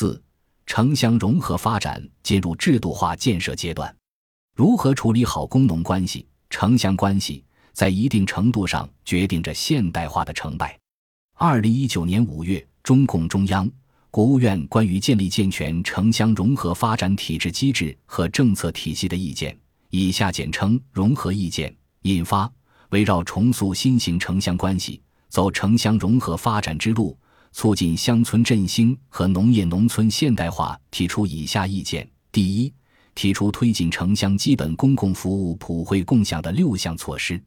四、城乡融合发展进入制度化建设阶段。如何处理好工农关系、城乡关系，在一定程度上决定着现代化的成败。二零一九年五月，中共中央、国务院关于建立健全城乡融合发展体制机制和政策体系的意见（以下简称“融合意见”）引发，围绕重塑新型城乡关系、走城乡融合发展之路、促进乡村振兴和农业农村现代化，提出以下意见：第一，提出推进城乡基本公共服务普惠共享的六项措施。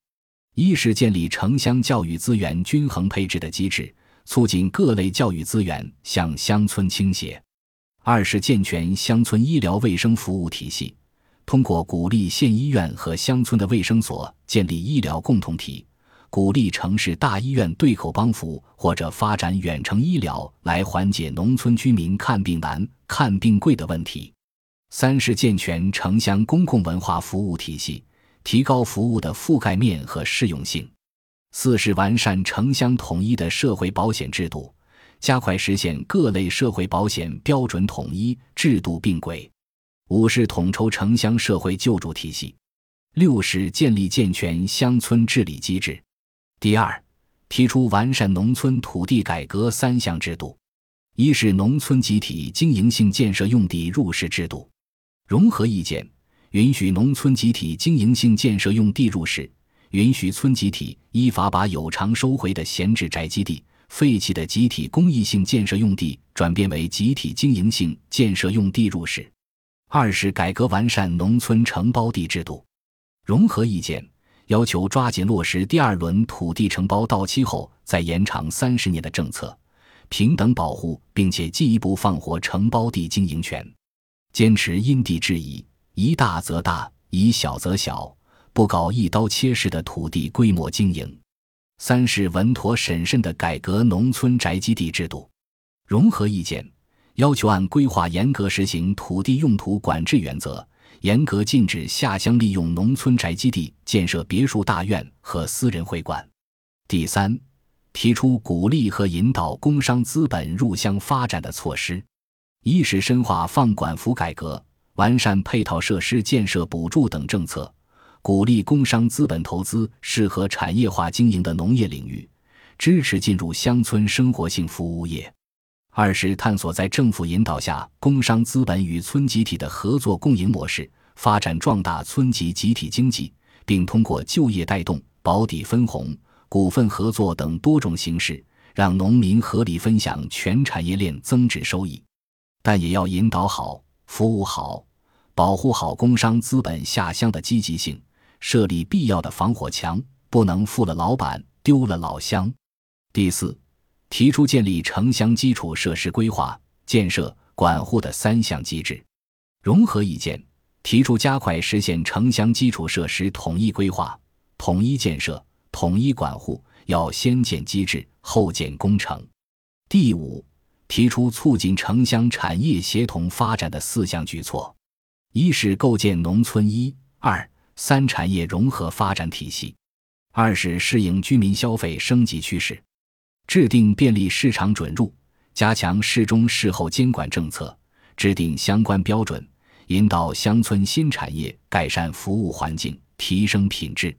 一是建立城乡教育资源均衡配置的机制，促进各类教育资源向乡村倾斜；二是健全乡村医疗卫生服务体系，通过鼓励县医院和乡村的卫生所建立医疗共同体，鼓励城市大医院对口帮扶或者发展远程医疗，来缓解农村居民看病难、看病贵的问题；三是健全城乡公共文化服务体系。提高服务的覆盖面和适用性。四是完善城乡统一的社会保险制度，加快实现各类社会保险标准统一、制度并轨。五是统筹城乡社会救助体系。六是建立健全乡村治理机制。第二，提出完善农村土地改革三项制度：一是农村集体经营性建设用地入市制度。融合意见。允许农村集体经营性建设用地入市，允许村集体依法把有偿收回的闲置宅基地、废弃的集体公益性建设用地转变为集体经营性建设用地入市。二是改革完善农村承包地制度。融合意见要求抓紧落实第二轮土地承包到期后再延长三十年的政策，平等保护并且进一步放活承包地经营权，坚持因地制宜。宜大则大，宜小则小，不搞一刀切式的土地规模经营。三是稳妥审慎地改革农村宅基地制度。融合意见要求按规划严格实行土地用途管制原则，严格禁止下乡利用农村宅基地建设别墅大院和私人会馆。第三，提出鼓励和引导工商资本入乡发展的措施。一是深化放管服改革。完善配套设施建设补助等政策，鼓励工商资本投资适合产业化经营的农业领域，支持进入乡村生活性服务业。二是探索在政府引导下，工商资本与村集体的合作共赢模式，发展壮大村级集体经济，并通过就业带动、保底分红、股份合作等多种形式，让农民合理分享全产业链增值收益。但也要引导好。服务好，保护好工商资本下乡的积极性，设立必要的防火墙，不能负了老板，丢了老乡。第四，提出建立城乡基础设施规划、建设、管护的三项机制。融合意见提出加快实现城乡基础设施统一规划、统一建设、统一管护，要先建机制，后建工程。第五。提出促进城乡产业协同发展的四项举措：一是构建农村一、二、三产业融合发展体系；二是适应居民消费升级趋势，制定便利市场准入、加强事中事后监管政策，制定相关标准，引导乡村新产业改善服务环境，提升品质。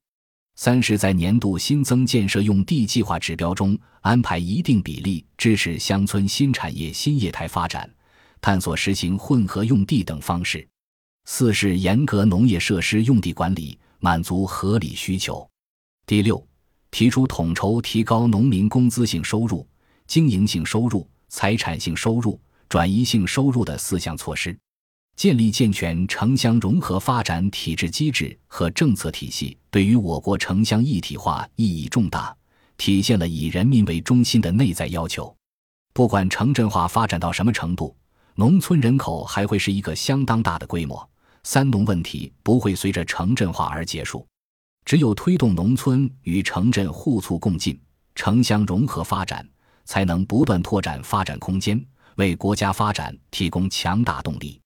三是，在年度新增建设用地计划指标中安排一定比例支持乡村新产业新业态发展，探索实行混合用地等方式。四是严格农业设施用地管理，满足合理需求。第六，提出统筹提高农民工资性收入、经营性收入、财产性收入、转移性收入的四项措施。建立健全城乡融合发展体制机制和政策体系，对于我国城乡一体化意义重大，体现了以人民为中心的内在要求。不管城镇化发展到什么程度，农村人口还会是一个相当大的规模，三农问题不会随着城镇化而结束。只有推动农村与城镇互促共进、城乡融合发展，才能不断拓展发展空间，为国家发展提供强大动力。